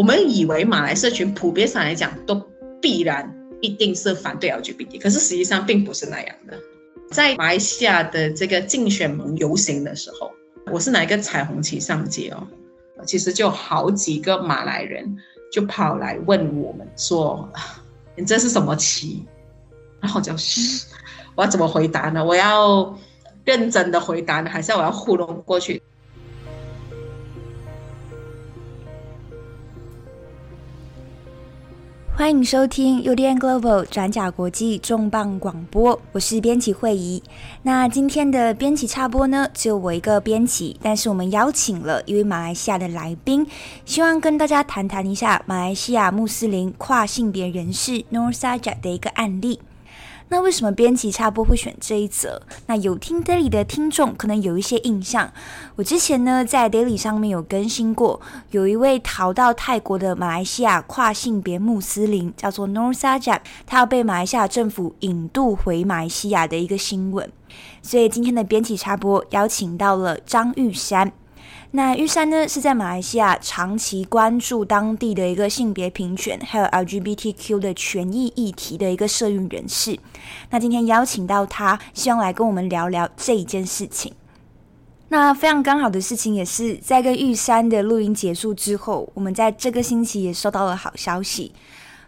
我们以为马来社群普遍上来讲都必然一定是反对 LGBT，可是实际上并不是那样的。在马来西亚的这个竞选盟游行的时候，我是拿一个彩虹旗上街哦，其实就好几个马来人就跑来问我们说：“你这是什么旗？”然后就，我要怎么回答呢？我要认真的回答呢，还是我要糊弄过去？欢迎收听 UDN Global 转角国际重磅广播，我是编辑惠仪。那今天的编辑插播呢，只有我一个编辑，但是我们邀请了一位马来西亚的来宾，希望跟大家谈谈一下马来西亚穆斯林跨性别人士 n o r s a j a 的一个案例。那为什么编辑插播会选这一则？那有听 Daily 的听众可能有一些印象，我之前呢在 Daily 上面有更新过，有一位逃到泰国的马来西亚跨性别穆斯林，叫做 Nor Sajat，他要被马来西亚政府引渡回马来西亚的一个新闻。所以今天的编辑插播邀请到了张玉山。那玉山呢，是在马来西亚长期关注当地的一个性别平权，还有 LGBTQ 的权益议题的一个社运人士。那今天邀请到他，希望来跟我们聊聊这一件事情。那非常刚好的事情，也是在跟玉山的录音结束之后，我们在这个星期也收到了好消息。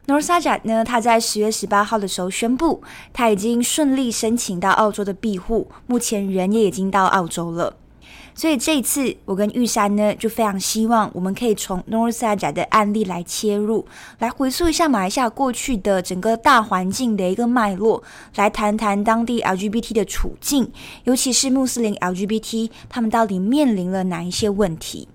Nor Sajat 呢，他在十月十八号的时候宣布，他已经顺利申请到澳洲的庇护，目前人也已经到澳洲了。所以这一次，我跟玉珊呢，就非常希望我们可以从 Nor Sajat 的案例来切入，来回溯一下马来西亚过去的整个大环境的一个脉络，来谈谈当地 LGBT 的处境，尤其是穆斯林 LGBT，他们到底面临了哪一些问题。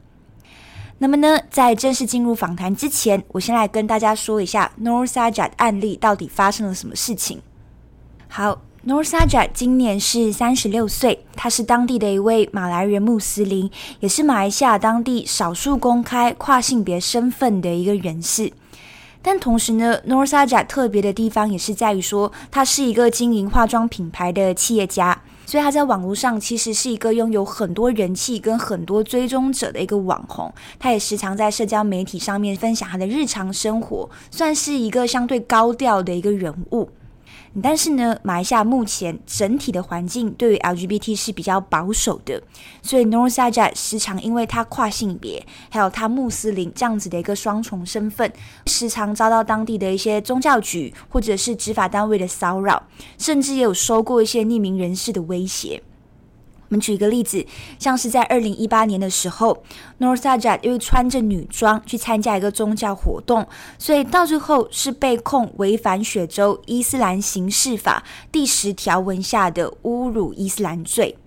那么呢，在正式进入访谈之前，我先来跟大家说一下 Nor Sajat 案例到底发生了什么事情。好。Nor Sajat 今年是三十六岁，他是当地的一位马来人穆斯林，也是马来西亚当地少数公开跨性别身份的一个人士。但同时呢，Nor Sajat 特别的地方也是在于说，他是一个经营化妆品牌的企业家，所以他在网络上其实是一个拥有很多人气跟很多追踪者的一个网红。他也时常在社交媒体上面分享他的日常生活，算是一个相对高调的一个人物。但是呢，马来西亚目前整体的环境对于 LGBT 是比较保守的，所以 Nor s a j a 时常因为他跨性别，还有他穆斯林这样子的一个双重身份，时常遭到当地的一些宗教局或者是执法单位的骚扰，甚至也有收过一些匿名人士的威胁。我们举一个例子，像是在二零一八年的时候，Nor Sajat 因为穿着女装去参加一个宗教活动，所以到最后是被控违反雪州伊斯兰刑事法第十条文下的侮辱伊斯兰罪。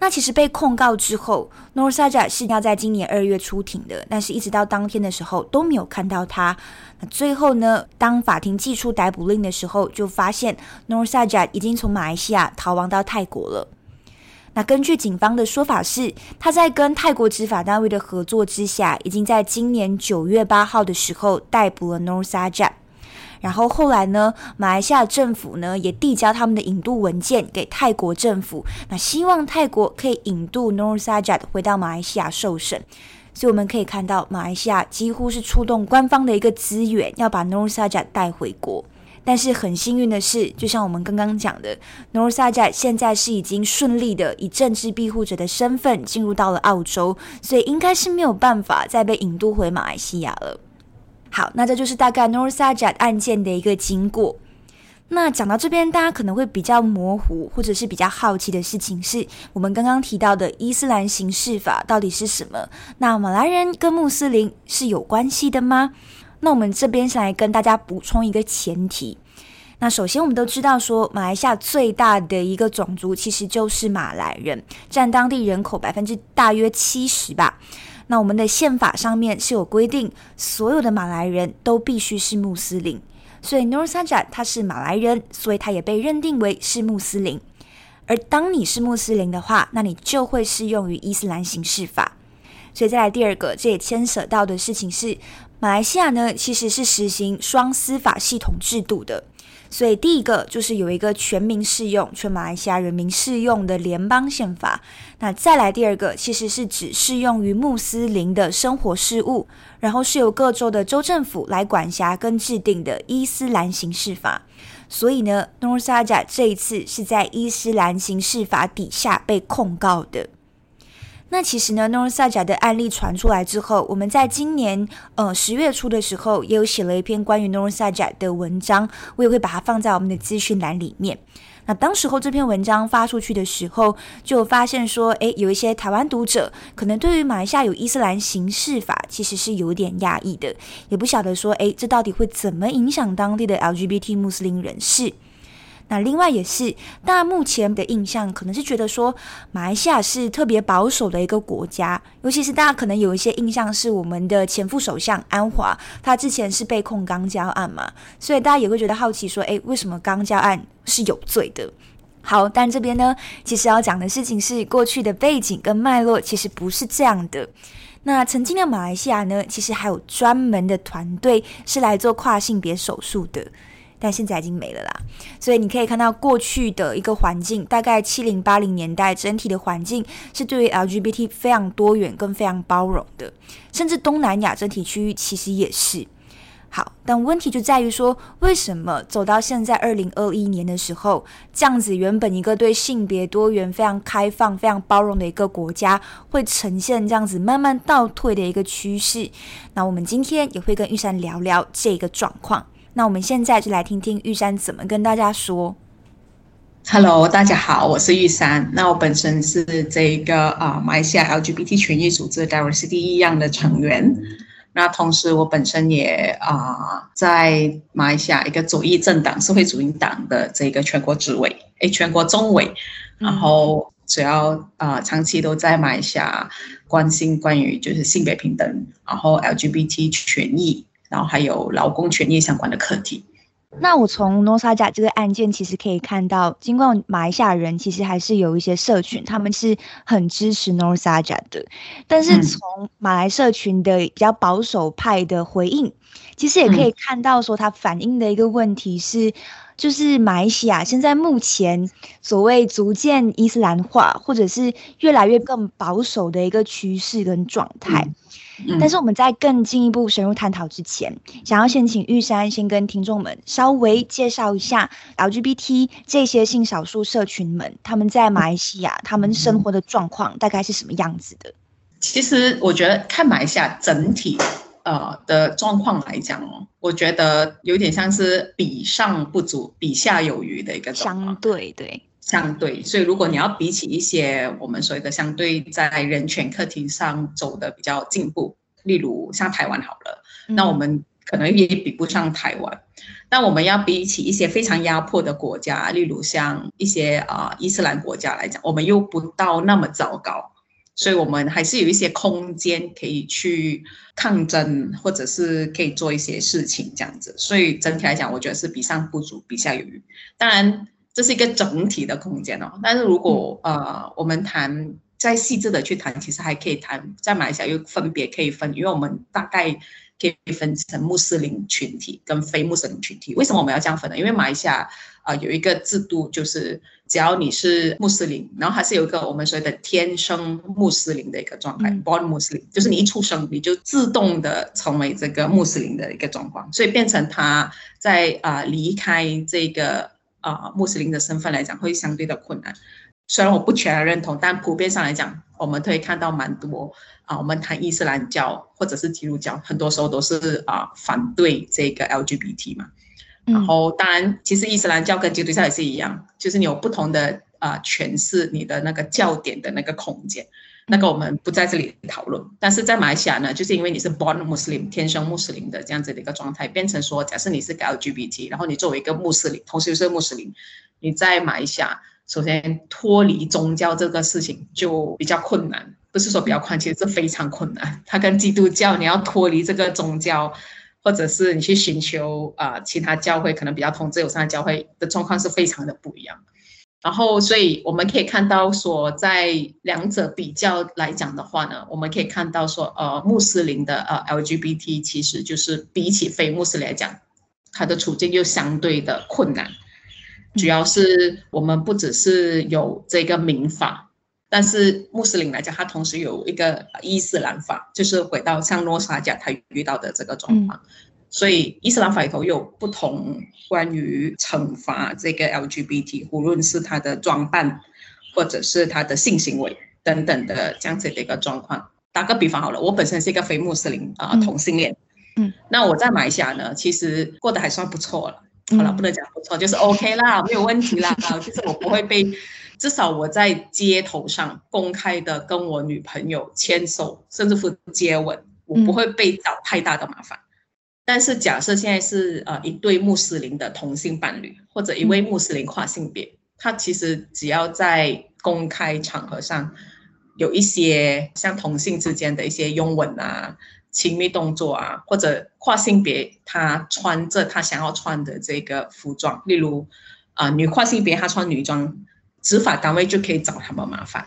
那其实被控告之后，Nor Sajat 是要在今年二月出庭的，但是一直到当天的时候都没有看到他。那最后呢，当法庭寄出逮捕令的时候，就发现 Nor Sajat 已经从马来西亚逃亡到泰国了。那根据警方的说法是，他在跟泰国执法单位的合作之下，已经在今年九月八号的时候逮捕了 Nor Sajat。然后后来呢，马来西亚政府呢也递交他们的引渡文件给泰国政府，那希望泰国可以引渡 Nor Sajat 回到马来西亚受审。所以我们可以看到，马来西亚几乎是出动官方的一个资源，要把 Nor Sajat 带回国。但是很幸运的是，就像我们刚刚讲的，Nor Sajat 现在是已经顺利的以政治庇护者的身份进入到了澳洲，所以应该是没有办法再被引渡回马来西亚了。好，那这就是大概 Nor Sajat 案件的一个经过。那讲到这边，大家可能会比较模糊，或者是比较好奇的事情是，我们刚刚提到的伊斯兰刑事法到底是什么？那马来人跟穆斯林是有关系的吗？那我们这边想来跟大家补充一个前提。那首先我们都知道说，马来西亚最大的一个种族其实就是马来人，占当地人口百分之大约七十吧。那我们的宪法上面是有规定，所有的马来人都必须是穆斯林。所以 Nor Sajat 他是马来人，所以他也被认定为是穆斯林。而当你是穆斯林的话，那你就会适用于伊斯兰刑事法。所以再来第二个，这也牵扯到的事情是。马来西亚呢，其实是实行双司法系统制度的，所以第一个就是有一个全民适用、全马来西亚人民适用的联邦宪法。那再来第二个，其实是只适用于穆斯林的生活事务，然后是由各州的州政府来管辖跟制定的伊斯兰刑事法。所以呢，Nor Sajat 这一次是在伊斯兰刑事法底下被控告的。那其实呢，Nor s a j a 的案例传出来之后，我们在今年呃十月初的时候，也有写了一篇关于 Nor s a j a 的文章，我也会把它放在我们的资讯栏里面。那当时候这篇文章发出去的时候，就发现说，诶，有一些台湾读者可能对于马来西亚有伊斯兰刑事法，其实是有点压抑的，也不晓得说，诶，这到底会怎么影响当地的 LGBT 穆斯林人士。那另外也是，大家目前的印象可能是觉得说，马来西亚是特别保守的一个国家，尤其是大家可能有一些印象是我们的前副首相安华，他之前是被控肛交案嘛，所以大家也会觉得好奇说，诶，为什么肛交案是有罪的？好，但这边呢，其实要讲的事情是过去的背景跟脉络其实不是这样的。那曾经的马来西亚呢，其实还有专门的团队是来做跨性别手术的。但现在已经没了啦，所以你可以看到过去的一个环境，大概七零八零年代整体的环境是对于 LGBT 非常多元跟非常包容的，甚至东南亚整体区域其实也是。好，但问题就在于说，为什么走到现在二零二一年的时候，这样子原本一个对性别多元、非常开放、非常包容的一个国家，会呈现这样子慢慢倒退的一个趋势？那我们今天也会跟玉山聊聊这个状况。那我们现在就来听听玉山怎么跟大家说。Hello，大家好，我是玉山。那我本身是这个啊，马来西亚 LGBT 权益组织 Diversity 一样的成员。那同时，我本身也啊，在马来西亚一个左翼政党社会主义党的这个全国执委，诶，全国中委。然后主要啊，长期都在马来西亚关心关于就是性别平等，然后 LGBT 权益。然后还有劳工权益相关的课题。那我从 Nor Sajat 这个案件其实可以看到，尽管马来西亚人其实还是有一些社群，他们是很支持 Nor Sajat 的，但是从马来社群的比较保守派的回应，其实也可以看到说，它反映的一个问题是，就是马来西亚现在目前所谓逐渐伊斯兰化，或者是越来越更保守的一个趋势跟状态。但是我们在更进一步深入探讨之前，想要先请玉山先跟听众们稍微介绍一下 LGBT 这些性少数社群们，他们在马来西亚他们生活的状况大概是什么样子的？其实我觉得看马来西亚整体呃的状况来讲哦，我觉得有点像是比上不足，比下有余的一个状况。相对对，相对。所以如果你要比起一些我们所谓的相对在人权课题上走的比较进步。例如像台湾好了，那我们可能也比不上台湾，嗯、但我们要比起一些非常压迫的国家，例如像一些啊、呃、伊斯兰国家来讲，我们又不到那么糟糕，所以我们还是有一些空间可以去抗争，或者是可以做一些事情这样子。所以整体来讲，我觉得是比上不足，比下有余。当然，这是一个整体的空间哦。但是如果呃我们谈。再细致的去谈，其实还可以谈，在马来西亚又分别可以分，因为我们大概可以分成穆斯林群体跟非穆斯林群体。为什么我们要这样分呢？因为马来西亚啊有一个制度，就是只要你是穆斯林，然后还是有一个我们所谓的天生穆斯林的一个状态，born Muslim，就是你一出生你就自动的成为这个穆斯林的一个状况，所以变成他在啊离开这个啊穆斯林的身份来讲，会相对的困难。虽然我不全然认同，但普遍上来讲，我们可以看到蛮多啊。我们谈伊斯兰教或者是基督教，很多时候都是啊反对这个 LGBT 嘛。然后当然，其实伊斯兰教跟基督教也是一样，就是你有不同的啊诠释你的那个教点的那个空间。那个我们不在这里讨论。但是在马来西亚呢，就是因为你是 born Muslim 天生穆斯林的这样子的一个状态，变成说，假设你是个 LGBT，然后你作为一个穆斯林，同时又是穆斯林，你在马来西亚。首先脱离宗教这个事情就比较困难，不是说比较困难，其实是非常困难。它跟基督教你要脱离这个宗教，或者是你去寻求啊、呃、其他教会，可能比较同自由上的教会的状况是非常的不一样。然后，所以我们可以看到说，在两者比较来讲的话呢，我们可以看到说，呃，穆斯林的呃 LGBT 其实就是比起非穆斯林来讲。他的处境又相对的困难。主要是我们不只是有这个民法，但是穆斯林来讲，他同时有一个伊斯兰法，就是回到像诺沙贾他遇到的这个状况。所以伊斯兰法里头有不同关于惩罚这个 LGBT，无论是他的装扮，或者是他的性行为等等的这样子的一个状况。打个比方好了，我本身是一个非穆斯林啊、呃、同性恋，嗯，那我在马来西亚呢，其实过得还算不错了。好了，不能讲不错，就是 OK 啦，没有问题啦。就是我不会被，至少我在街头上公开的跟我女朋友牵手，甚至乎接吻，我不会被找太大的麻烦。但是假设现在是呃一对穆斯林的同性伴侣，或者一位穆斯林跨性别，他其实只要在公开场合上有一些像同性之间的一些拥吻啊、亲密动作啊，或者跨性别他穿着他想要穿的这个服装，例如啊、呃、女跨性别他穿女装，执法单位就可以找他们麻烦。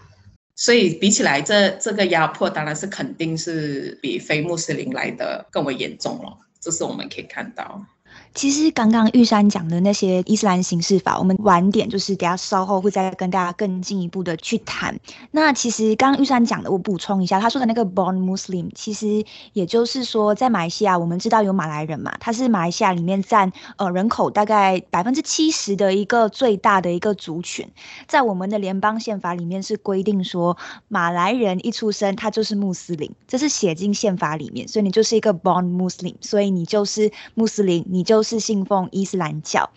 所以比起来，这这个压迫当然是肯定是比非穆斯林来的更为严重了。这是我们可以看到。其实刚刚玉山讲的那些伊斯兰刑事法，我们晚点就是等下稍后会再跟大家更进一步的去谈。那其实刚刚玉山讲的，我补充一下，他说的那个 born Muslim，其实也就是说，在马来西亚，我们知道有马来人嘛，他是马来西亚里面占呃人口大概百分之七十的一个最大的一个族群。在我们的联邦宪法里面是规定说，马来人一出生他就是穆斯林，这是写进宪法里面，所以你就是一个 born Muslim，所以你就是穆斯林，你就。都是信奉伊斯兰教，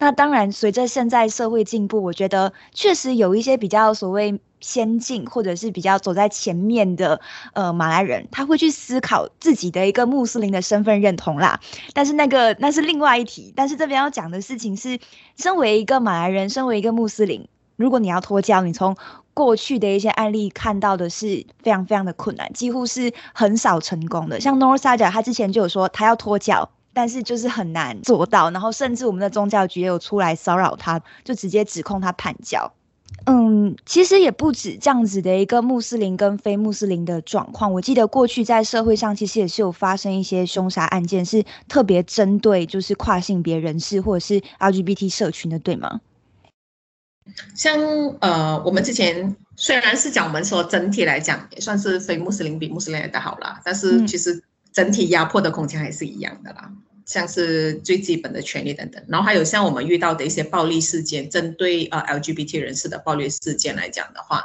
那当然，随着现在社会进步，我觉得确实有一些比较所谓先进或者是比较走在前面的呃马来人，他会去思考自己的一个穆斯林的身份认同啦。但是那个那是另外一题。但是这边要讲的事情是，身为一个马来人，身为一个穆斯林，如果你要脱教，你从过去的一些案例看到的是非常非常的困难，几乎是很少成功的。像 Nor Saja 他之前就有说他要脱教。但是就是很难做到，然后甚至我们的宗教局也有出来骚扰他，就直接指控他叛教。嗯，其实也不止这样子的一个穆斯林跟非穆斯林的状况。我记得过去在社会上其实也是有发生一些凶杀案件，是特别针对就是跨性别人士或者是 LGBT 社群的，对吗？像呃，我们之前虽然是讲我们说整体来讲也算是非穆斯林比穆斯林来的好啦，但是其实整体压迫的空间还是一样的啦。像是最基本的权利等等，然后还有像我们遇到的一些暴力事件，针对呃 LGBT 人士的暴力事件来讲的话，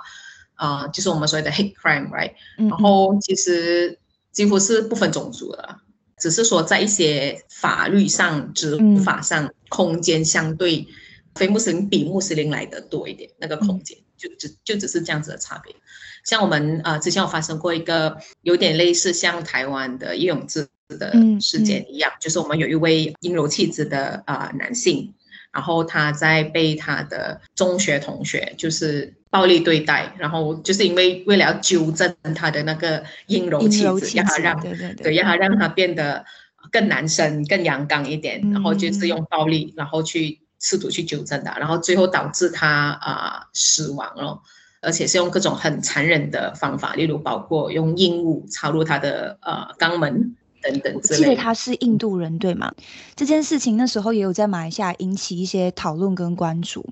啊、呃，就是我们所谓的 hate crime，right？然后其实几乎是不分种族的，只是说在一些法律上、执法上，空间相对非穆斯林比穆斯林来的多一点，那个空间就只就只是这样子的差别。像我们呃之前有发生过一个有点类似像台湾的叶永志的事件一样，嗯嗯、就是我们有一位阴柔气质的啊、呃、男性，然后他在被他的中学同学就是暴力对待，然后就是因为为了要纠正他的那个阴柔气质，让他让对让他让他变得更男生、更阳刚一点，然后就是用暴力，然后去试图去纠正他，然后最后导致他啊、呃、死亡了，而且是用各种很残忍的方法，例如包括用硬物插入他的呃肛门。等等，我记得他是印度人，对吗？这件事情那时候也有在马来西亚引起一些讨论跟关注。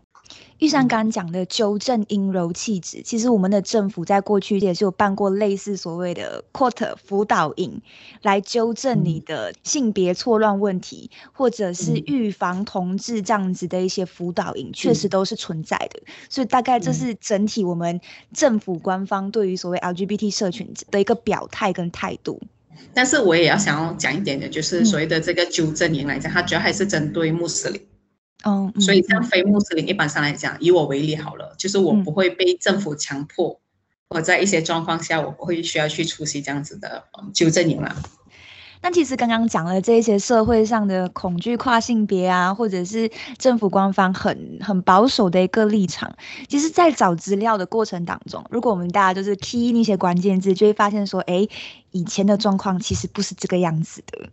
玉山刚刚讲的纠正阴柔气质，其实我们的政府在过去也是有办过类似所谓的 Quote 辅导营，来纠正你的性别错乱问题，或者是预防同志这样子的一些辅导营，确实都是存在的。所以大概这是整体我们政府官方对于所谓 LGBT 社群的一个表态跟态度。但是我也要想要讲一点的，就是所谓的这个纠正营来讲，它主要还是针对穆斯林。哦，所以像非穆斯林，一般上来讲，以我为例好了，就是我不会被政府强迫，我在一些状况下，我不会需要去出席这样子的纠正营了。但其实刚刚讲了这些社会上的恐惧跨性别啊，或者是政府官方很很保守的一个立场，其实，在找资料的过程当中，如果我们大家就是 T 那些关键字，就会发现说，哎，以前的状况其实不是这个样子的。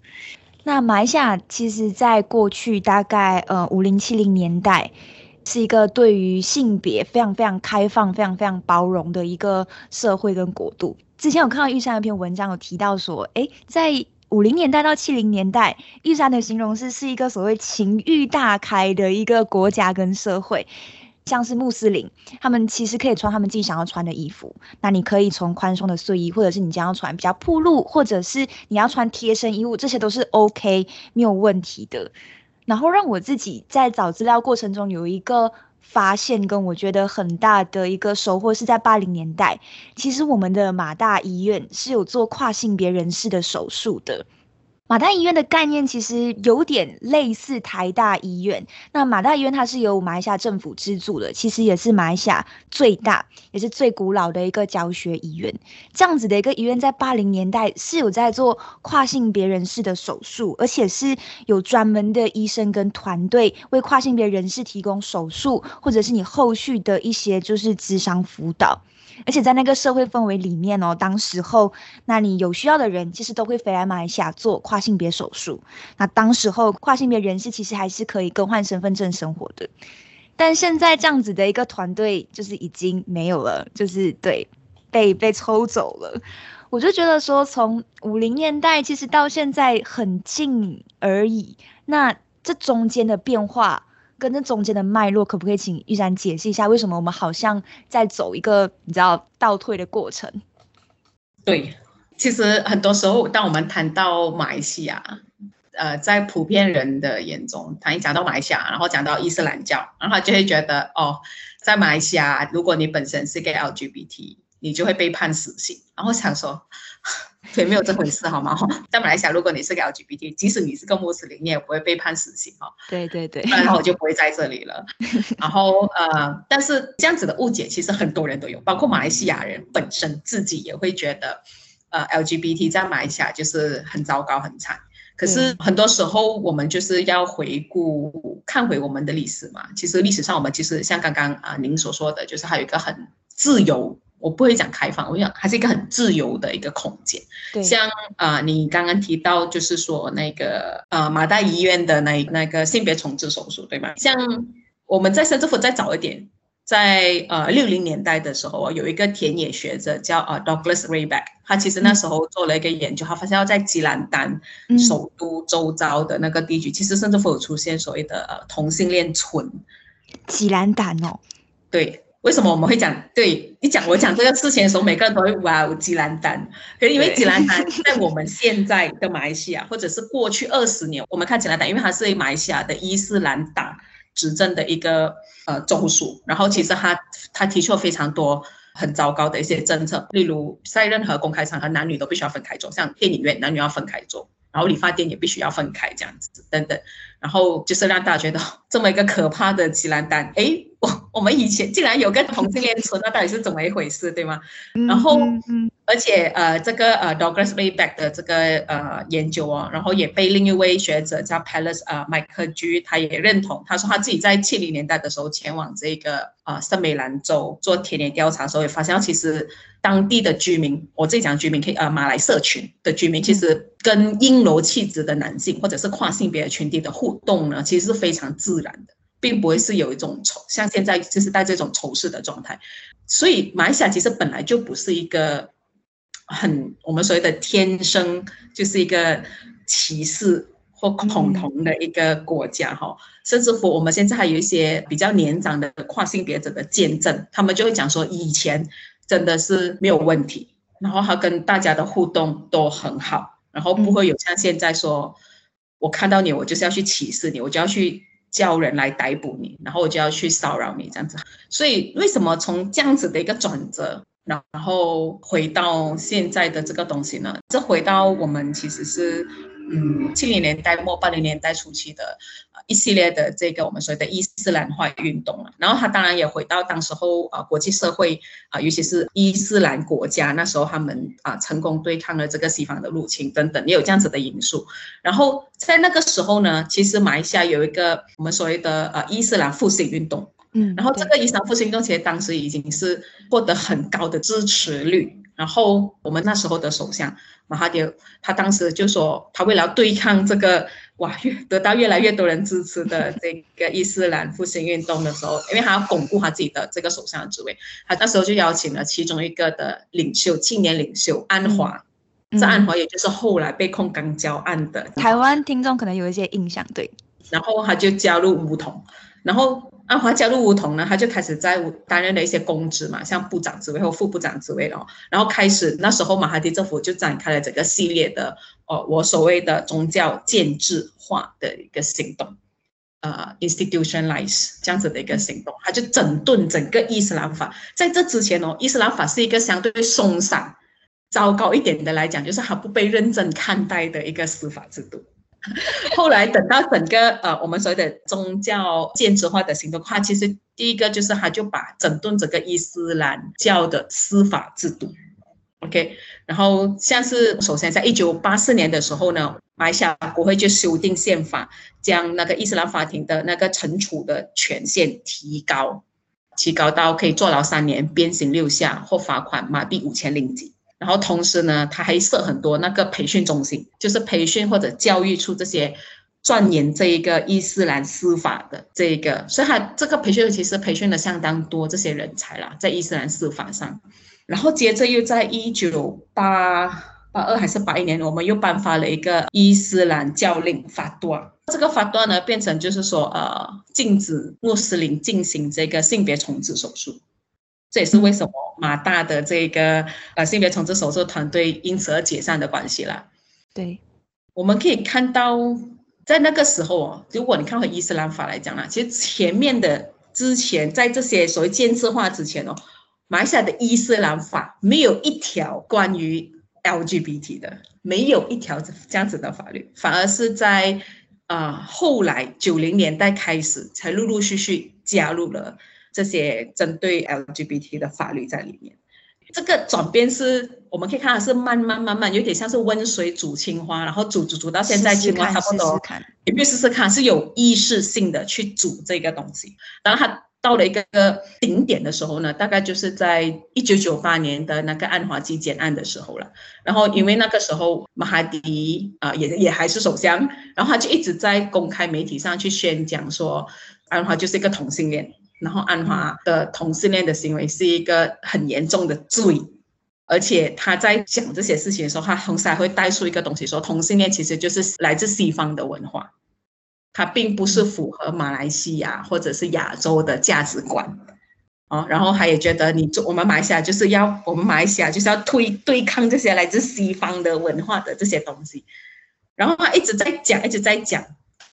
那马来西亚其实在过去大概呃五零七零年代，是一个对于性别非常非常开放、非常非常包容的一个社会跟国度。之前有看到玉山一篇文章有提到说，哎，在五零年代到七零年代，玉山的形容是是一个所谓情欲大开的一个国家跟社会。像是穆斯林，他们其实可以穿他们自己想要穿的衣服。那你可以从宽松的睡衣，或者是你将要穿比较暴露，或者是你要穿贴身衣物，这些都是 OK 没有问题的。然后让我自己在找资料过程中有一个发现，跟我觉得很大的一个收获是在八零年代，其实我们的马大医院是有做跨性别人士的手术的。马大医院的概念其实有点类似台大医院。那马大医院它是由马来西亚政府资助的，其实也是马来西亚最大也是最古老的一个教学医院。这样子的一个医院，在八零年代是有在做跨性别人士的手术，而且是有专门的医生跟团队为跨性别人士提供手术，或者是你后续的一些就是智商辅导。而且在那个社会氛围里面哦，当时候，那你有需要的人其实都会飞来马来西亚做跨性别手术。那当时候跨性别人士其实还是可以更换身份证生活的。但现在这样子的一个团队就是已经没有了，就是对，被被抽走了。我就觉得说，从五零年代其实到现在很近而已。那这中间的变化。跟那中间的脉络，可不可以请玉山解释一下，为什么我们好像在走一个你知道倒退的过程？对，其实很多时候，当我们谈到马来西亚，呃，在普遍人的眼中，谈一讲到马来西亚，然后讲到伊斯兰教，然后就会觉得，哦，在马来西亚，如果你本身是个 LGBT，你就会被判死刑，然后想说。对，没有这回事，好吗？在马来西亚，如果你是个 LGBT，即使你是个穆斯林，你也不会被判死刑哈。对对对，然后我就不会在这里了。然后呃，但是这样子的误解，其实很多人都有，包括马来西亚人本身自己也会觉得，呃，LGBT 在马来西亚就是很糟糕、很惨。可是很多时候，我们就是要回顾、看回我们的历史嘛。其实历史上，我们其实像刚刚啊、呃、您所说的，就是还有一个很自由。我不会讲开放，我想它是一个很自由的一个空间。对，像啊、呃，你刚刚提到就是说那个呃马大医院的那那个性别重置手术，对吗？像我们在甚至府再早一点，在呃六零年代的时候，有一个田野学者叫啊、呃、Douglas Rayback，他其实那时候做了一个研究，他发现要在吉兰丹首都周遭的那个地区，嗯、其实甚至府有出现所谓的呃同性恋村。吉兰丹哦，对。为什么我们会讲？对，你讲我讲这个事情的时候，每个人都会哇，吉兰丹。可是因为吉兰丹在我们现在的马来西亚，或者是过去二十年，我们看吉兰丹，因为它是马来西亚的伊斯兰党执政的一个呃州属，然后其实他他提出了非常多很糟糕的一些政策，例如在任何公开场合，男女都必须要分开坐，像电影院男女要分开坐，然后理发店也必须要分开这样子等等，然后就是让大家觉得 这么一个可怕的吉兰丹，哎。我 我们以前竟然有个同性恋村，那到底是怎么一回事，对吗？然后，而且呃，这个呃 Douglas Rayback 的这个呃研究哦，然后也被另一位学者叫 Palace 呃麦克居，他也认同，他说他自己在七零年代的时候前往这个呃圣美兰州做田野调查的时候，也发现其实当地的居民，我自己讲居民可以呃马来社群的居民，其实跟阴柔气质的男性或者是跨性别的群体的互动呢，其实是非常自然的。并不会是有一种仇，像现在就是带这种仇视的状态，所以马来西亚其实本来就不是一个很我们所谓的天生就是一个歧视或恐同的一个国家哈，甚至乎我们现在还有一些比较年长的跨性别者的见证，他们就会讲说以前真的是没有问题，然后他跟大家的互动都很好，然后不会有像现在说我看到你我就是要去歧视你，我就要去。叫人来逮捕你，然后我就要去骚扰你，这样子。所以为什么从这样子的一个转折，然后回到现在的这个东西呢？这回到我们其实是。嗯，七零年代末八零年代初期的一系列的这个我们所谓的伊斯兰化运动了，然后他当然也回到当时候啊国际社会啊，尤其是伊斯兰国家那时候他们啊成功对抗了这个西方的入侵等等，也有这样子的因素。然后在那个时候呢，其实马来西亚有一个我们所谓的呃伊斯兰复兴运动，嗯，然后这个伊斯兰复兴运动其实当时已经是获得很高的支持率。然后我们那时候的首相马哈迪，他当时就说，他为了对抗这个哇，越得到越来越多人支持的 这个伊斯兰复兴运动的时候，因为他要巩固他自己的这个首相的职位，他那时候就邀请了其中一个的领袖，青年领袖安华，这安华也就是后来被控港交案的。台湾听众可能有一些印象，对。然后他就加入巫统，然后阿华加入巫统呢，他就开始在担任了一些公职嘛，像部长职位或副部长职位了。然后开始那时候马哈迪政府就展开了整个系列的，哦，我所谓的宗教建制化的一个行动，呃，institutionalize 这样子的一个行动，他就整顿整个伊斯兰法。在这之前哦，伊斯兰法是一个相对松散、糟糕一点的来讲，就是他不被认真看待的一个司法制度。后来等到整个呃我们所谓的宗教建制化的行动，它其实第一个就是他就把整顿整个伊斯兰教的司法制度，OK，然后像是首先在一九八四年的时候呢，马来西亚国会就修订宪法，将那个伊斯兰法庭的那个惩处的权限提高，提高到可以坐牢三年、鞭刑六下或罚款马币五千令吉。然后同时呢，他还设很多那个培训中心，就是培训或者教育出这些钻研这一个伊斯兰司法的这一个，所以他这个培训其实培训了相当多这些人才啦，在伊斯兰司法上。然后接着又在一九八八二还是八一年，我们又颁发了一个伊斯兰教令法段，这个法段呢变成就是说呃禁止穆斯林进行这个性别重置手术。这也是为什么马大的这个呃性别重置手术团队因此而解散的关系啦。对，我们可以看到，在那个时候哦，如果你看回伊斯兰法来讲啦，其实前面的之前在这些所谓建制化之前哦，马来西亚的伊斯兰法没有一条关于 LGBT 的，没有一条这样子的法律，反而是在啊、呃、后来九零年代开始才陆陆续续加入了。这些针对 LGBT 的法律在里面，这个转变是我们可以看到是慢慢慢慢，有点像是温水煮青蛙，然后煮煮煮到现在青蛙差不多，你必须试试看，是有意识性的去煮这个东西。然后它到了一个顶点的时候呢，大概就是在一九九八年的那个安华集检案的时候了。然后因为那个时候马哈迪啊、呃、也也还是首相，然后他就一直在公开媒体上去宣讲说安华就是一个同性恋。然后安华的同性恋的行为是一个很严重的罪，而且他在讲这些事情的时候，他同时还会带出一个东西，说同性恋其实就是来自西方的文化，它并不是符合马来西亚或者是亚洲的价值观，哦，然后他也觉得你做我们马来西亚就是要我们马来西亚就是要推对抗这些来自西方的文化的这些东西，然后他一直在讲，一直在讲。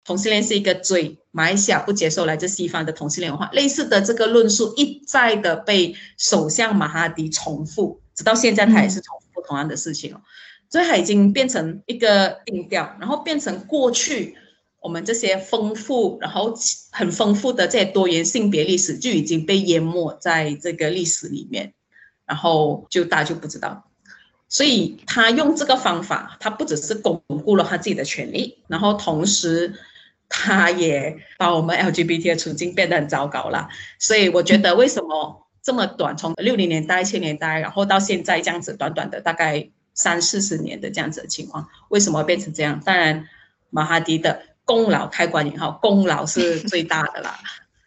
同性恋是一个罪，马来西亚不接受来自西方的同性恋文化。类似的这个论述一再的被首相马哈迪重复，直到现在他也是重复同样的事情哦。所以他已经变成一个定调，然后变成过去我们这些丰富，然后很丰富的这些多元性别历史就已经被淹没在这个历史里面，然后就大家就不知道。所以他用这个方法，他不只是巩固了他自己的权利，然后同时。他也把我们 LGBT 的处境变得很糟糕了，所以我觉得为什么这么短，从六零年代、七年代，然后到现在这样子，短短的大概三四十年的这样子的情况，为什么变成这样？当然，马哈迪的功劳开关引号，功劳是最大的啦。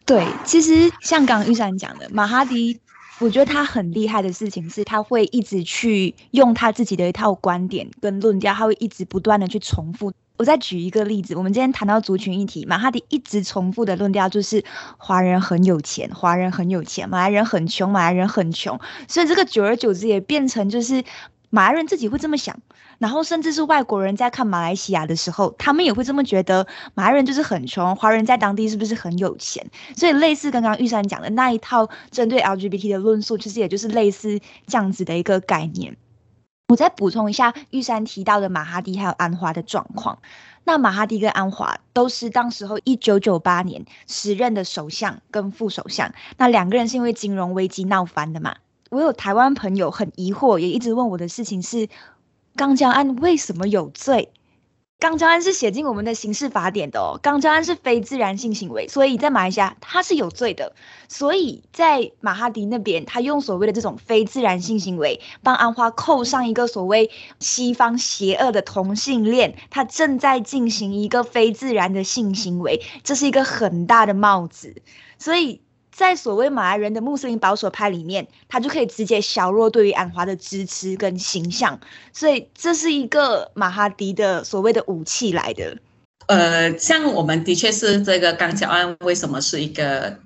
对，其实像刚玉山讲的，马哈迪，我觉得他很厉害的事情是，他会一直去用他自己的一套观点跟论调，他会一直不断的去重复。我再举一个例子，我们今天谈到族群议题，马哈迪一直重复的论调就是华人很有钱，华人很有钱，马来人很穷，马来人很穷，所以这个久而久之也变成就是马来人自己会这么想，然后甚至是外国人在看马来西亚的时候，他们也会这么觉得，马来人就是很穷，华人在当地是不是很有钱？所以类似刚刚玉山讲的那一套针对 LGBT 的论述，其实也就是类似这样子的一个概念。我再补充一下，玉山提到的马哈迪还有安华的状况。那马哈迪跟安华都是当时候一九九八年时任的首相跟副首相。那两个人是因为金融危机闹翻的嘛？我有台湾朋友很疑惑，也一直问我的事情是：刚江安为什么有罪？肛交案是写进我们的刑事法典的哦，肛交案是非自然性行为，所以在马来西亚它是有罪的。所以在马哈迪那边，他用所谓的这种非自然性行为，帮安花扣上一个所谓西方邪恶的同性恋，他正在进行一个非自然的性行为，这是一个很大的帽子。所以在所谓马来人的穆斯林保守派里面，他就可以直接削弱对于安华的支持跟形象，所以这是一个马哈迪的所谓的武器来的。呃，像我们的确是这个刚讲案，为什么是一个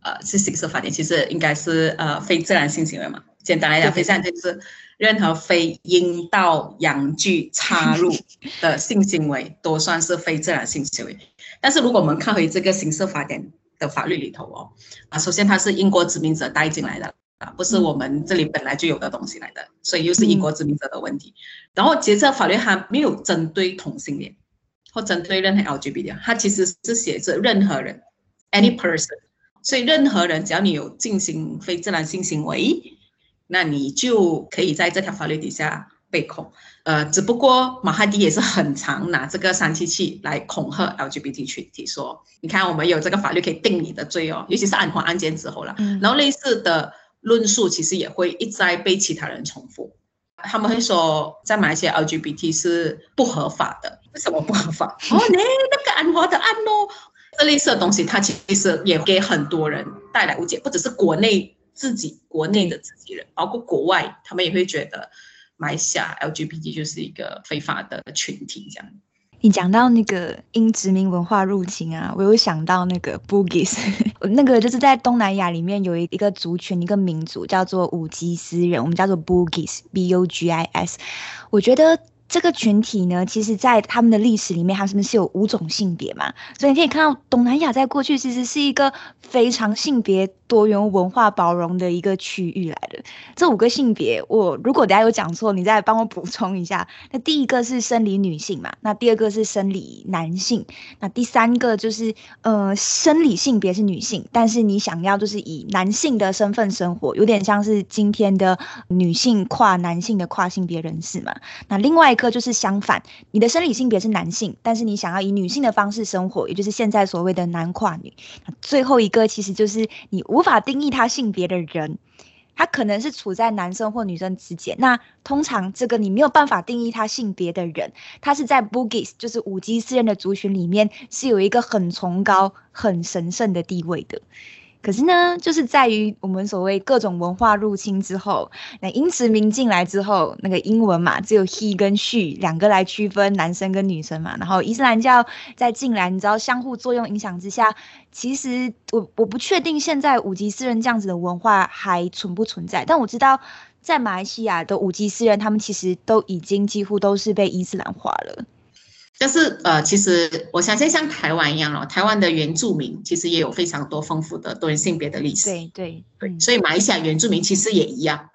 呃是刑事法典？其实应该是呃非自然性行为嘛。简单来讲，非自然就是任何非阴道阳具插入的性行为都算是非自然性行为。但是如果我们看回这个刑事法典的法律里头哦，啊，首先它是英国殖民者带进来的啊，不是我们这里本来就有的东西来的，所以又是英国殖民者的问题。然后其实这法律还没有针对同性恋。或针对任何 LGBT，它其实是写着任何人，any person，所以任何人只要你有进行非自然性行为，那你就可以在这条法律底下被控。呃，只不过马哈迪也是很常拿这个三七七来恐吓 LGBT 群体，说你看我们有这个法律可以定你的罪哦，尤其是安华案件之后了。然后类似的论述其实也会一再被其他人重复，他们会说在马来西亚 LGBT 是不合法的。为什么不合法？哦，那那个安华的案哦，这类似的东西，它其实也给很多人带来误解，不只是国内自己国内的自己人，包括国外，他们也会觉得埋下 LGBT 就是一个非法的群体这样。你讲到那个因殖民文化入侵啊，我有想到那个 Bugis，那个就是在东南亚里面有一一个族群，一个民族叫做武吉斯人，我们叫做 Bugis，B U G I S，我觉得。这个群体呢，其实，在他们的历史里面，他们是有五种性别嘛，所以你可以看到，东南亚在过去其实是一个非常性别多元、文化包容的一个区域来的。这五个性别，我如果等下有讲错，你再帮我补充一下。那第一个是生理女性嘛，那第二个是生理男性，那第三个就是呃，生理性别是女性，但是你想要就是以男性的身份生活，有点像是今天的女性跨男性的跨性别人士嘛。那另外一个。个就是相反，你的生理性别是男性，但是你想要以女性的方式生活，也就是现在所谓的男跨女。最后一个其实就是你无法定义他性别的人，他可能是处在男生或女生之间。那通常这个你没有办法定义他性别的人，他是在 Bugis 就是武吉斯人的族群里面是有一个很崇高、很神圣的地位的。可是呢，就是在于我们所谓各种文化入侵之后，那英殖民进来之后，那个英文嘛，只有 he 跟 she 两个来区分男生跟女生嘛。然后伊斯兰教在进来，你知道相互作用影响之下，其实我我不确定现在武吉斯人这样子的文化还存不存在，但我知道在马来西亚的武吉斯人，他们其实都已经几乎都是被伊斯兰化了。但是呃，其实我相信像台湾一样哦，台湾的原住民其实也有非常多丰富的多元性别的历史。对对对，所以马来西亚原住民其实也一样，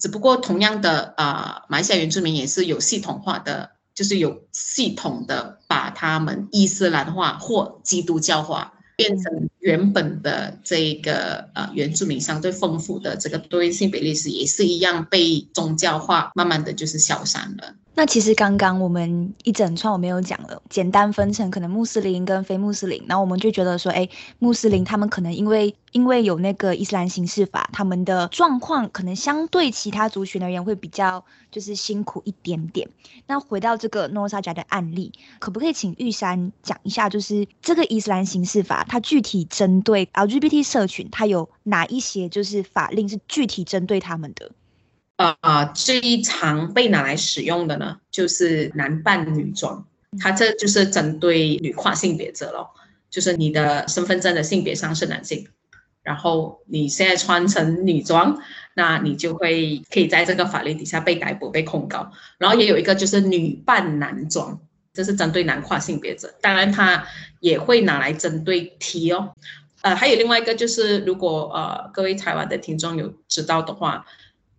只不过同样的啊、呃，马来西亚原住民也是有系统化的，就是有系统的把他们伊斯兰化或基督教化，变成原本的这个呃原住民相对丰富的这个多元性别历史，也是一样被宗教化，慢慢的就是消散了。那其实刚刚我们一整串我没有讲了，简单分成可能穆斯林跟非穆斯林，然后我们就觉得说，哎，穆斯林他们可能因为因为有那个伊斯兰刑事法，他们的状况可能相对其他族群而言会比较就是辛苦一点点。那回到这个诺萨贾的案例，可不可以请玉山讲一下，就是这个伊斯兰刑事法它具体针对 LGBT 社群，它有哪一些就是法令是具体针对他们的？啊，最常被拿来使用的呢，就是男扮女装，它这就是针对女跨性别者咯，就是你的身份证的性别上是男性，然后你现在穿成女装，那你就会可以在这个法律底下被逮捕、被控告。然后也有一个就是女扮男装，这是针对男跨性别者，当然它也会拿来针对 T 哦。呃，还有另外一个就是，如果呃各位台湾的听众有知道的话。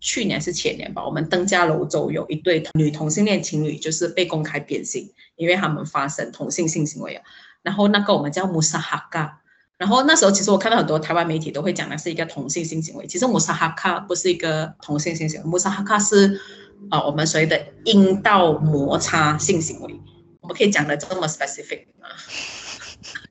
去年是前年吧，我们登嘉楼州有一对女同性恋情侣，就是被公开变性，因为他们发生同性性行为啊。然后那个我们叫穆萨哈卡，然后那时候其实我看到很多台湾媒体都会讲的是一个同性性行为，其实穆萨哈卡不是一个同性性行为，穆萨哈卡是啊、我们所谓的阴道摩擦性行为，我们可以讲的这么 specific 啊。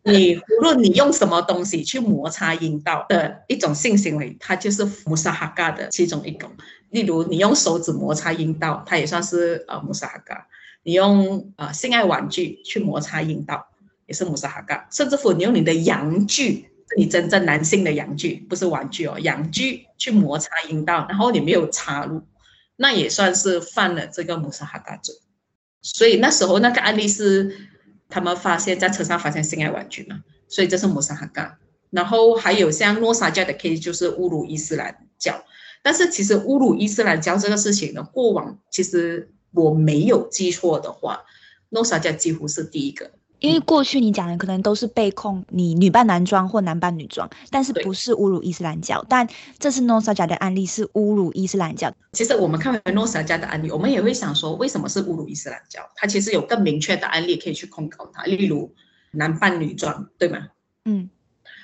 你无论你用什么东西去摩擦阴道的一种性行为，它就是穆萨哈嘎的其中一种。例如，你用手指摩擦阴道，它也算是呃穆萨哈嘎。你用呃性爱玩具去摩擦阴道，也是穆萨哈嘎。甚至乎你用你的阳具你真正男性的阳具，不是玩具哦，阳具去摩擦阴道，然后你没有插入，那也算是犯了这个穆萨哈嘎罪。所以那时候那个案例是他们发现，在车上发现性爱玩具嘛，所以这是摩沙哈嘎。然后还有像诺萨加的 case 就是侮辱伊斯兰教，但是其实侮辱伊斯兰教这个事情呢，过往其实我没有记错的话，诺萨加几乎是第一个。因为过去你讲的可能都是被控你女扮男装或男扮女装，但是不是侮辱伊斯兰教。但这次诺萨加的案例是侮辱伊斯兰教。其实我们看完诺萨加的案例，我们也会想说，为什么是侮辱伊斯兰教？他其实有更明确的案例可以去控告他，例如男扮女装，对吗？嗯。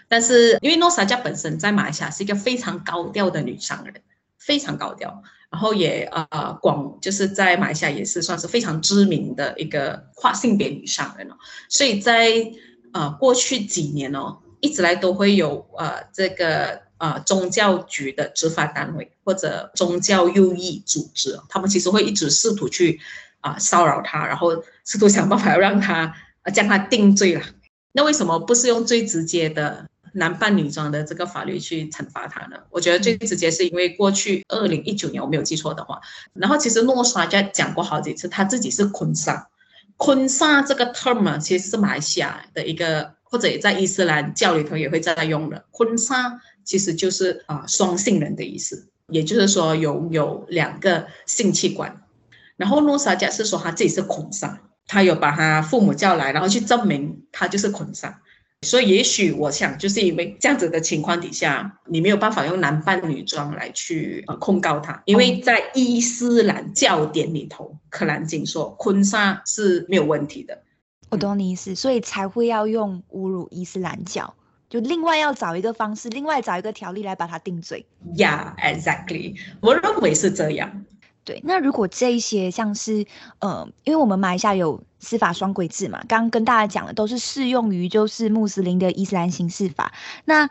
但是因为诺萨加本身在马来西亚是一个非常高调的女商人，非常高调。然后也呃广就是在马来西亚也是算是非常知名的一个跨性别女商人哦，所以在呃过去几年哦，一直来都会有呃这个呃宗教局的执法单位或者宗教右翼组织，他们其实会一直试图去啊、骚扰她，然后试图想办法要让她呃将她定罪了。那为什么不是用最直接的？男扮女装的这个法律去惩罚他呢？我觉得最直接是因为过去二零一九年我没有记错的话，然后其实诺莎加讲过好几次，他自己是坤沙，坤沙这个 term 啊，其实是马来西亚的一个，或者也在伊斯兰教里头也会在用的。坤沙其实就是啊双性人的意思，也就是说有有两个性器官。然后诺莎加是说他自己是坤沙，他有把他父母叫来，然后去证明他就是坤沙。所以，也许我想，就是因为这样子的情况底下，你没有办法用男扮女装来去呃控告他，因为在伊斯兰教典里头，《可兰经》说婚纱是没有问题的。我懂你意思，所以才会要用侮辱伊斯兰教，就另外要找一个方式，另外找一个条例来把他定罪。Yeah, exactly，我认为是这样。对，那如果这一些像是，呃，因为我们马来西亚有司法双轨制嘛，刚刚跟大家讲的都是适用于就是穆斯林的伊斯兰刑事法。那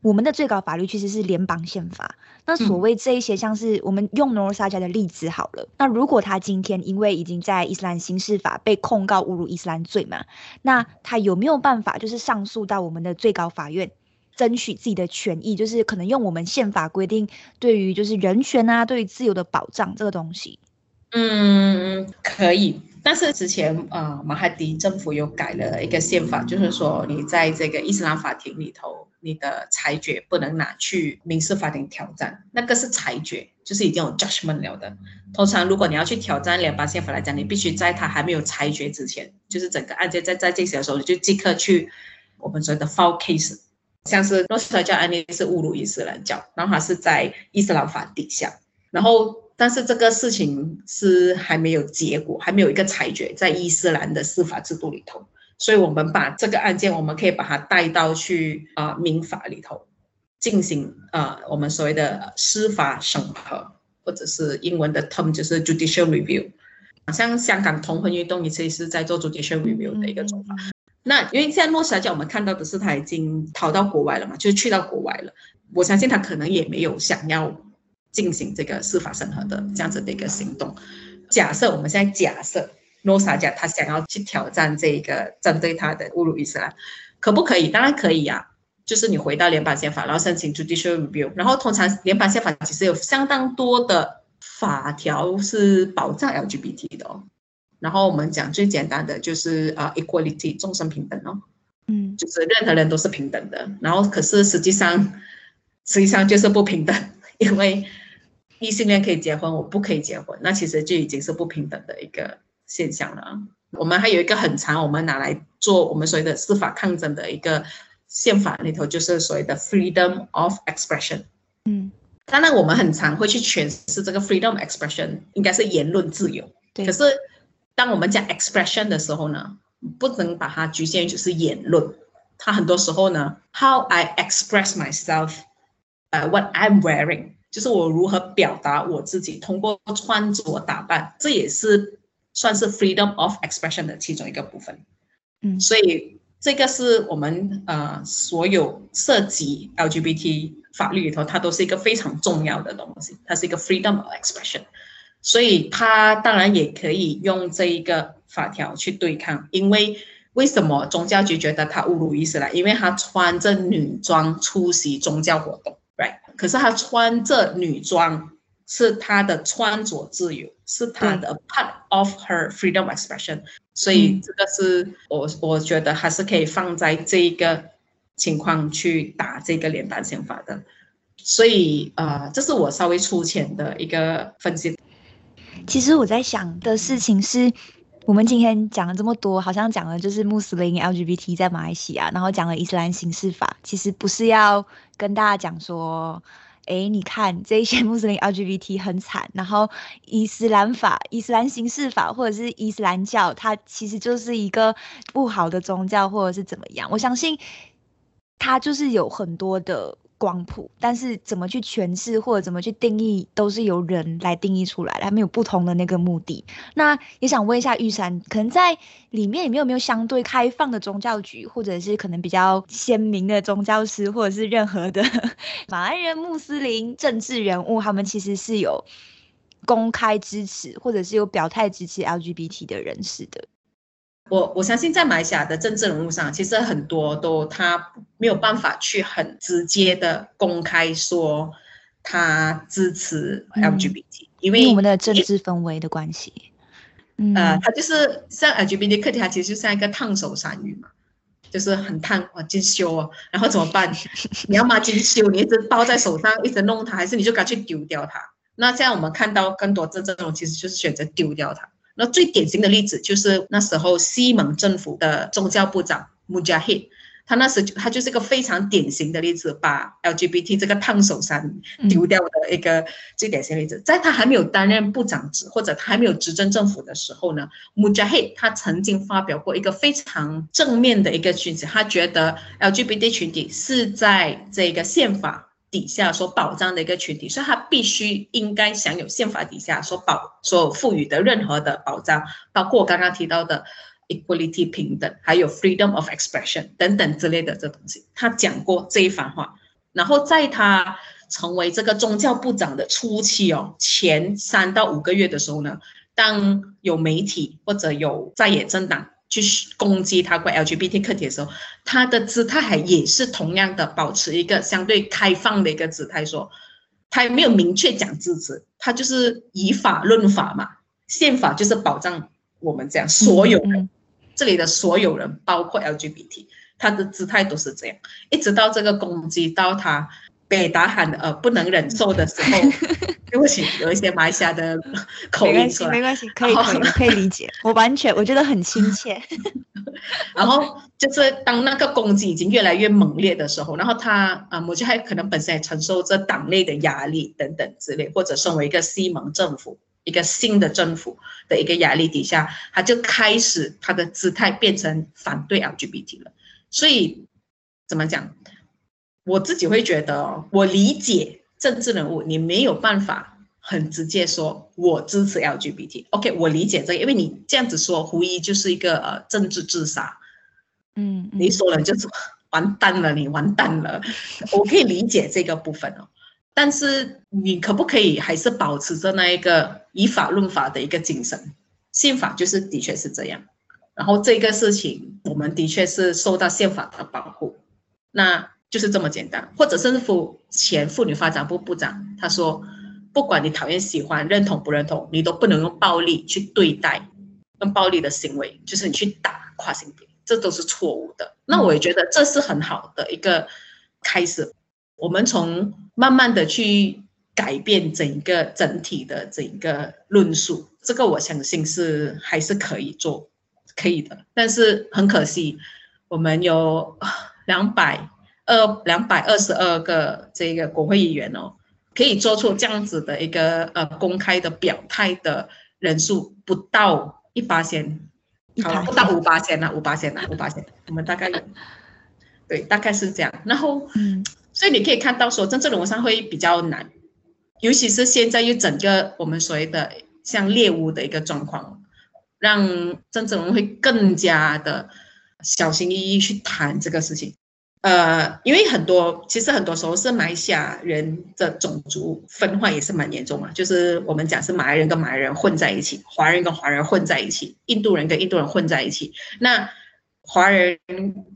我们的最高法律其实是联邦宪法。那所谓这一些像是我们用诺萨加的例子好了，那如果他今天因为已经在伊斯兰刑事法被控告侮辱伊斯兰罪嘛，那他有没有办法就是上诉到我们的最高法院？争取自己的权益，就是可能用我们宪法规定对于就是人权啊，对于自由的保障这个东西，嗯，可以。但是之前呃，马哈迪政府有改了一个宪法，就是说你在这个伊斯兰法庭里头，你的裁决不能拿去民事法庭挑战，那个是裁决，就是已经有 judgment 了的。通常如果你要去挑战联邦宪法来讲，你必须在他还没有裁决之前，就是整个案件在在进行的时候，你就即刻去我们说的 file case。像是诺斯特加案例是侮辱伊斯兰教，然后他是在伊斯兰法底下，然后但是这个事情是还没有结果，还没有一个裁决在伊斯兰的司法制度里头，所以我们把这个案件，我们可以把它带到去啊、呃、民法里头进行啊、呃、我们所谓的司法审核，或者是英文的 term 就是 judicial review，像香港同婚运动也是在做 judicial review 的一个做法。嗯那因为现在诺萨加我们看到的是他已经逃到国外了嘛，就是去到国外了。我相信他可能也没有想要进行这个司法审核的这样子的一个行动。假设我们现在假设诺萨加他想要去挑战这个针对他的侮辱伊斯兰，可不可以？当然可以呀、啊。就是你回到联邦宪法，然后申请 judicial review，然后通常联邦宪法其实有相当多的法条是保障 LGBT 的哦。然后我们讲最简单的就是啊，equality，众生平等哦，嗯，就是任何人都是平等的。然后可是实际上，实际上就是不平等，因为异性恋可以结婚，我不可以结婚，那其实就已经是不平等的一个现象了。我们还有一个很长，我们拿来做我们所谓的司法抗争的一个宪法里头，就是所谓的 freedom of expression。嗯，当然我们很常会去诠释这个 freedom expression 应该是言论自由，对，可是。当我们讲 expression 的时候呢，不能把它局限于就是言论。它很多时候呢，how I express myself，呃、uh,，what I'm wearing，就是我如何表达我自己，通过穿着打扮，这也是算是 freedom of expression 的其中一个部分。嗯，所以这个是我们呃所有涉及 LGBT 法律里头，它都是一个非常重要的东西，它是一个 freedom of expression。所以他当然也可以用这一个法条去对抗，因为为什么宗教局觉得他侮辱伊斯兰？因为他穿着女装出席宗教活动？可是他穿着女装是他的穿着自由，是他的 part of her freedom of expression。所以这个是我我觉得还是可以放在这一个情况去打这个联邦宪法的。所以呃，这是我稍微粗浅的一个分析。其实我在想的事情是。我们今天讲了这么多，好像讲的就是穆斯林 LGBT 在马来西亚，然后讲了伊斯兰刑事法，其实不是要跟大家讲说，哎，你看这一些穆斯林 LGBT 很惨，然后伊斯兰法、伊斯兰刑事法或者是伊斯兰教，它其实就是一个不好的宗教，或者是怎么样。我相信它就是有很多的。光谱，但是怎么去诠释或者怎么去定义，都是由人来定义出来的，他们有不同的那个目的。那也想问一下玉山，可能在里面，里面有没有相对开放的宗教局，或者是可能比较鲜明的宗教师，或者是任何的 马来人、穆斯林政治人物，他们其实是有公开支持，或者是有表态支持 LGBT 的人士的。我我相信在马来西亚的政治人物上，其实很多都他没有办法去很直接的公开说他支持 LGBT，嗯，因为我们的政治氛围的关系。嗯，呃，他就是像 LGBT 课题，它其实就像一个烫手山芋嘛，就是很烫啊，精修哦，然后怎么办？你要么精修，你一直抱在手上，一直弄它，还是你就干脆丢掉它？那现在我们看到更多这这种，其实就是选择丢掉它。那最典型的例子就是那时候西蒙政府的宗教部长穆加希，他那时他就是一个非常典型的例子，把 LGBT 这个烫手山丢掉的一个最典型的例子。在他还没有担任部长职或者他还没有执政政府的时候呢，穆加希他曾经发表过一个非常正面的一个讯息，他觉得 LGBT 群体是在这个宪法。底下所保障的一个群体，所以他必须应该享有宪法底下所保所赋予的任何的保障，包括我刚刚提到的 equality 平等，还有 freedom of expression 等等之类的这东西。他讲过这一番话，然后在他成为这个宗教部长的初期哦，前三到五个月的时候呢，当有媒体或者有在野政党。去攻击他关 LGBT 课题的时候，他的姿态还也是同样的，保持一个相对开放的一个姿态，说他也没有明确讲支持，他就是以法论法嘛，宪法就是保障我们这样所有人，这里的所有人包括 LGBT，他的姿态都是这样，一直到这个攻击到他。被打喊的呃不能忍受的时候，对不起，有一些马来西亚的 口音出来，没关系，没关系，可以可以可以理解，我完全我觉得很亲切。然后就是当那个攻击已经越来越猛烈的时候，然后他啊，我觉得还可能本身也承受着党内的压力等等之类，或者身为一个西蒙政府一个新的政府的一个压力底下，他就开始他的姿态变成反对 LGBT 了。所以怎么讲？我自己会觉得，我理解政治人物，你没有办法很直接说我支持 LGBT。OK，我理解这个，因为你这样子说，无疑就是一个呃政治自杀。嗯，你说了就是完蛋了，你完蛋了。我可以理解这个部分哦，但是你可不可以还是保持着那一个以法论法的一个精神？宪法就是的确是这样，然后这个事情我们的确是受到宪法的保护。那。就是这么简单，或者甚至乎前妇女发展部部长他说，不管你讨厌、喜欢、认同不认同，你都不能用暴力去对待，用暴力的行为，就是你去打跨性别，这都是错误的。那我也觉得这是很好的一个开始，我们从慢慢的去改变整个整体的整个论述，这个我相信是还是可以做，可以的。但是很可惜，我们有两百。二两百二十二个这个国会议员哦，可以做出这样子的一个呃公开的表态的人数不到一八千，好不到五八千了，五八千了，五八千，我们大概有，对，大概是这样。然后，嗯，所以你可以看到说，政治人物上会比较难，尤其是现在又整个我们所谓的像猎巫的一个状况，让政治人物会更加的小心翼翼去谈这个事情。呃，因为很多其实很多时候是马来西亚人的种族分化也是蛮严重嘛，就是我们讲是马来人跟马来人混在一起，华人跟华人混在一起，印度人跟印度人混在一起。那华人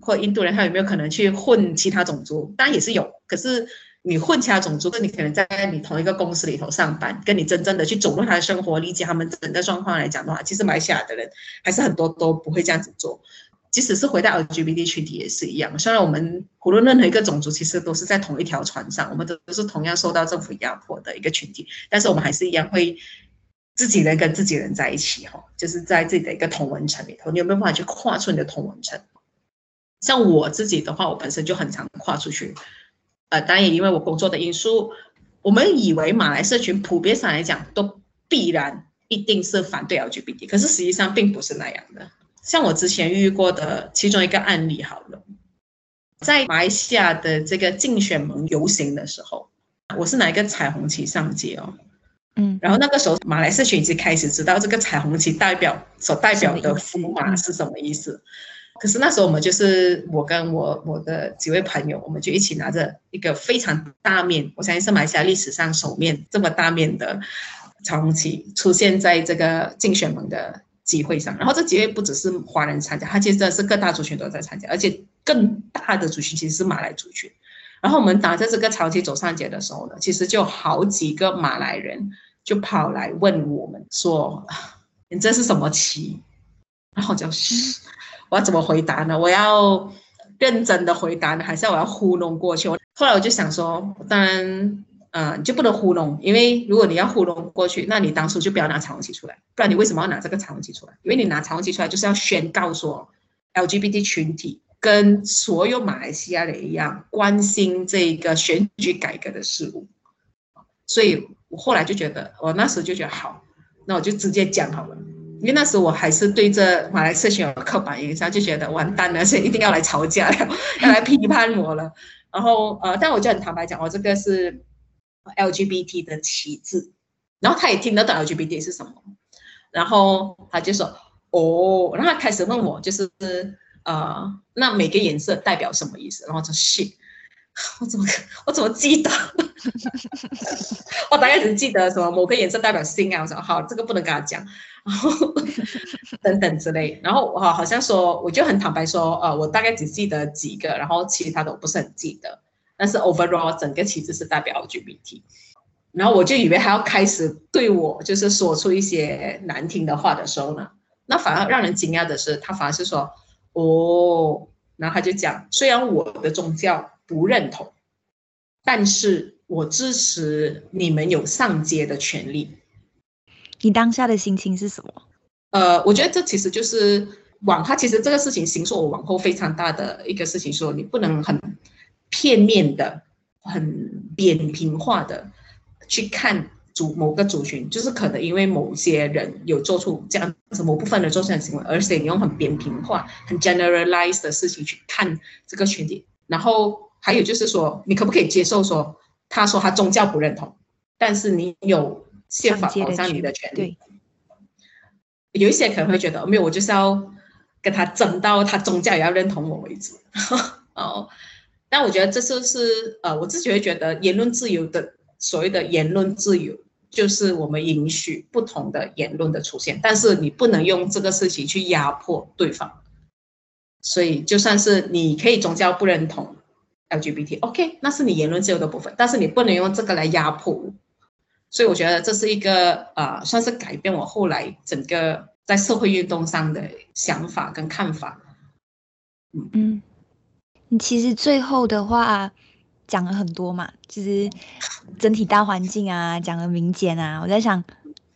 或印度人，他有没有可能去混其他种族？当然也是有，可是你混其他种族，你可能在你同一个公司里头上班，跟你真正的去走入他的生活，理解他们整个状况来讲的话，其实马来西亚的人还是很多都不会这样子做。即使是回到 LGBT 群体也是一样，虽然我们无论任何一个种族，其实都是在同一条船上，我们都是同样受到政府压迫的一个群体，但是我们还是一样会自己人跟自己人在一起，哈，就是在自己的一个同文层里头，你有没有办法去跨出你的同文层？像我自己的话，我本身就很常跨出去，呃，当然也因为我工作的因素，我们以为马来社群普遍上来讲都必然一定是反对 LGBT，可是实际上并不是那样的。像我之前遇过的其中一个案例，好了，在马来西亚的这个竞选盟游行的时候，我是拿一个彩虹旗上街哦，嗯，然后那个时候马来社群已经开始知道这个彩虹旗代表所代表的符码是什么意思，可是那时候我们就是我跟我我的几位朋友，我们就一起拿着一个非常大面，我相信是马来西亚历史上首面这么大面的彩虹旗出现在这个竞选盟的集会上，然后这集会不只是华人参加，他其实是各大族群都在参加，而且更大的族群其实是马来族群。然后我们打着这个长旗走上街的时候呢，其实就好几个马来人就跑来问我们说：“你这是什么旗？”然后就是我要怎么回答呢？我要认真的回答呢，还是我要糊弄过去？后来我就想说，当然。嗯，你就不能糊弄，因为如果你要糊弄过去，那你当初就不要拿彩虹旗出来，不然你为什么要拿这个彩虹旗出来？因为你拿彩虹旗出来就是要宣告说，LGBT 群体跟所有马来西亚人一样，关心这个选举改革的事物。所以我后来就觉得，我那时就觉得好，那我就直接讲好了，因为那时我还是对这马来社群有刻板印象，就觉得完蛋了，所以一定要来吵架了，要来批判我了。然后呃，但我就很坦白讲，我这个是。LGBT 的旗帜，然后他也听得到 LGBT 是什么，然后他就说哦，然后他开始问我，就是呃，那每个颜色代表什么意思？然后我说性我怎么我怎么记得？我大概只记得什么某个颜色代表性啊，我说好，这个不能跟他讲，然后 等等之类，然后我好像说，我就很坦白说，呃，我大概只记得几个，然后其他的我不是很记得。但是 overall 整个旗帜是代表 LGBT，然后我就以为他要开始对我就是说出一些难听的话的时候呢，那反而让人惊讶的是，他反而是说哦，然后他就讲，虽然我的宗教不认同，但是我支持你们有上街的权利。你当下的心情是什么？呃，我觉得这其实就是往他其实这个事情形塑我往后非常大的一个事情，说你不能很。片面的、很扁平化的去看主某个族群，就是可能因为某些人有做出这样子某部分的做出这样行为，而且你用很扁平化、很 generalized 的事情去看这个群体。然后还有就是说，你可不可以接受说，他说他宗教不认同，但是你有宪法保障你的权利？有一些可能会觉得，没有，我就是要跟他争到他宗教也要认同我为止。哦。但我觉得这就是呃，我自己会觉得言论自由的所谓的言论自由，就是我们允许不同的言论的出现，但是你不能用这个事情去压迫对方。所以就算是你可以宗教不认同 LGBT，OK，那是你言论自由的部分，但是你不能用这个来压迫。所以我觉得这是一个呃，算是改变我后来整个在社会运动上的想法跟看法。嗯嗯。你其实最后的话讲了很多嘛，其实整体大环境啊，讲了民间啊，我在想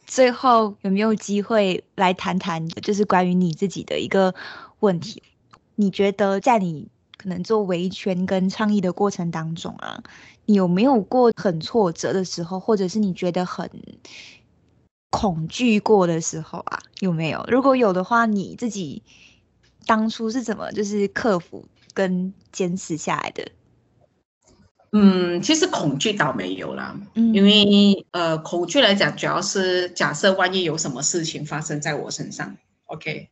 最后有没有机会来谈谈，就是关于你自己的一个问题。你觉得在你可能做维权跟倡议的过程当中啊，你有没有过很挫折的时候，或者是你觉得很恐惧过的时候啊？有没有？如果有的话，你自己当初是怎么就是克服？跟坚持下来的，嗯，其实恐惧倒没有啦，嗯，因为呃，恐惧来讲，主要是假设万一有什么事情发生在我身上，OK，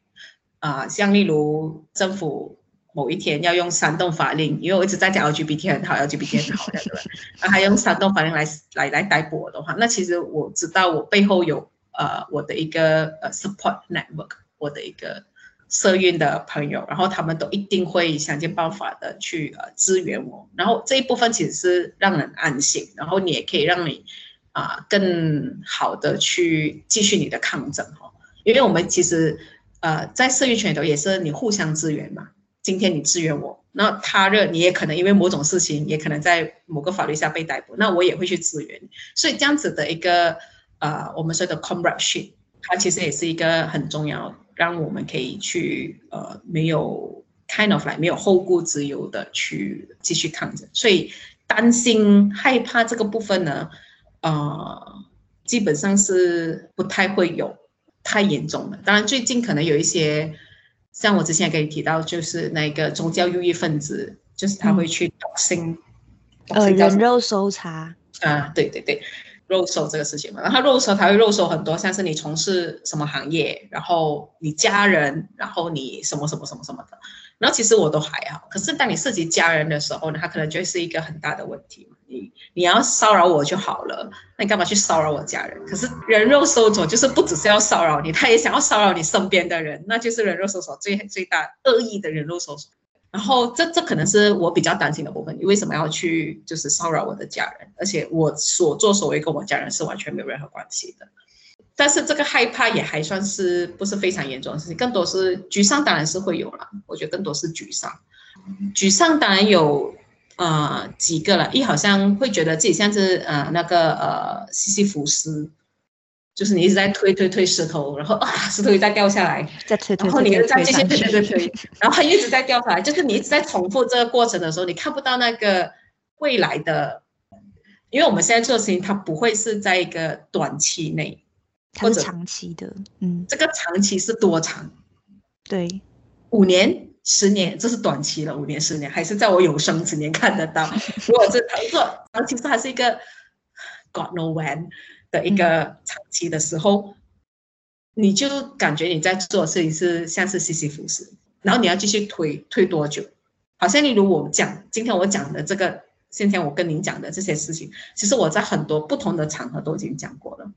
啊、呃，像例如政府某一天要用煽动法令，因为我一直在讲 LGBT 很好，LGBT 很好的，对吧？那还用煽动法令来来来逮捕我的话，那其实我知道我背后有呃我的一个呃 support network，我的一个社运的朋友，然后他们都一定会想尽办法的去呃支援我，然后这一部分其实是让人安心，然后你也可以让你啊、更好的去继续你的抗争哈，因为我们其实呃在社运圈里头也是你互相支援嘛，今天你支援我，那他日你也可能因为某种事情，也可能在某个法律下被逮捕，那我也会去支援，所以这样子的一个呃我们说的 comradeship，它其实也是一个很重要的。让我们可以去呃没有 kind of like 没有后顾之忧的去继续抗争，所以担心害怕这个部分呢，呃基本上是不太会有太严重的。当然最近可能有一些像我之前跟你提到，就是那个宗教右翼分子，就是他会去 doxing，呃人肉搜查啊，对对对。肉搜这个事情嘛，然后肉搜他会肉搜很多，像是你从事什么行业，然后你家人，然后你什么什么什么什么的，然后其实我都还好。可是当你涉及家人的时候呢，他可能就是一个很大的问题。你你要骚扰我就好了，那你干嘛去骚扰我家人？可是人肉搜索就是不只是要骚扰你，他也想要骚扰你身边的人，那就是人肉搜索最最大恶意的人肉搜索。然后这这可能是我比较担心的部分，你为什么要去就是骚扰我的家人？而且我所作所为跟我家人是完全没有任何关系的。但是这个害怕也还算是不是非常严重的事情，更多是沮丧，当然是会有了。我觉得更多是沮丧，沮丧当然有呃几个了，一好像会觉得自己像是呃那个呃西西弗斯。就是你一直在推推推石头，然后啊，石头一直在掉下来，再推推，然后你又再继续推推推推，然后它一直在掉下来。就是你一直在重复这个过程的时候，你看不到那个未来的，因为我们现在做的事情，它不会是在一个短期内，它是长期的。嗯，这个长期是多长？对，五年、十年，这是短期了。五年、十年，还是在我有生之年看得到？如果这做长期，是还是一个 God know when。的一个长期的时候，你就感觉你在做的事情是像是西西弗斯，然后你要继续推推多久？好像例如我讲今天我讲的这个，今天我跟您讲的这些事情，其实我在很多不同的场合都已经讲过了，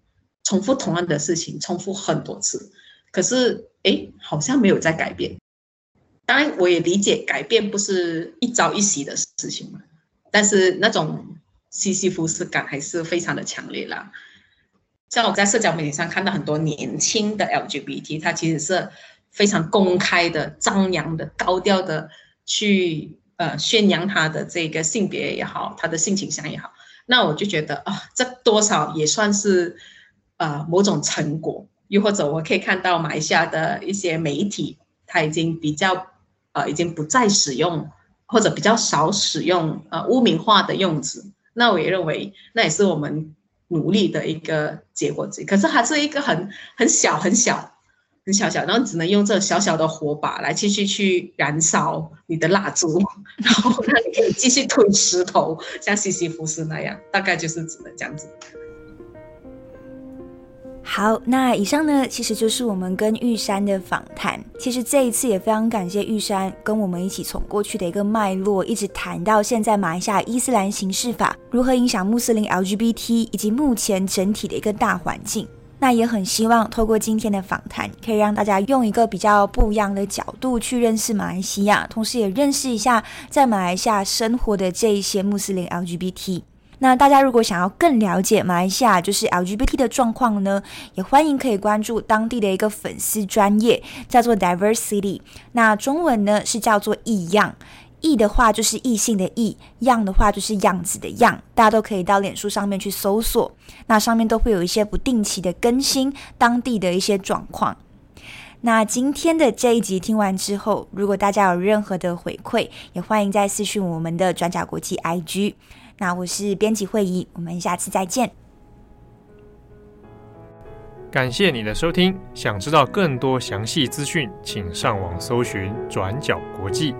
重复同样的事情，重复很多次，可是哎，好像没有在改变。当然，我也理解改变不是一朝一夕的事情嘛，但是那种西西弗斯感还是非常的强烈啦。像我在社交媒体上看到很多年轻的 LGBT，他其实是非常公开的、张扬的、高调的去呃宣扬他的这个性别也好，他的性倾向也好。那我就觉得啊，这多少也算是呃某种成果。又或者我可以看到马来西亚的一些媒体，他已经比较呃已经不再使用或者比较少使用呃污名化的用词。那我也认为那也是我们。努力的一个结果之一，可是还是一个很很小很小很小小，然后只能用这小小的火把来继续去燃烧你的蜡烛，然后让你可以继续推石头，像西西弗斯那样，大概就是只能这样子。好，那以上呢，其实就是我们跟玉山的访谈。其实这一次也非常感谢玉山跟我们一起从过去的一个脉络，一直谈到现在马来西亚伊斯兰刑事法如何影响穆斯林 LGBT，以及目前整体的一个大环境。那也很希望透过今天的访谈，可以让大家用一个比较不一样的角度去认识马来西亚，同时也认识一下在马来西亚生活的这一些穆斯林 LGBT。那大家如果想要更了解马来西亚就是 LGBT 的状况呢，也欢迎可以关注当地的一个粉丝专业，叫做 Diversity。那中文呢是叫做异样，异的话就是异性的异，样的话就是样子的样。大家都可以到脸书上面去搜索，那上面都会有一些不定期的更新当地的一些状况。那今天的这一集听完之后，如果大家有任何的回馈，也欢迎在私讯我们的转角国际 IG。那我是编辑会议，我们下次再见。感谢你的收听，想知道更多详细资讯，请上网搜寻转角国际。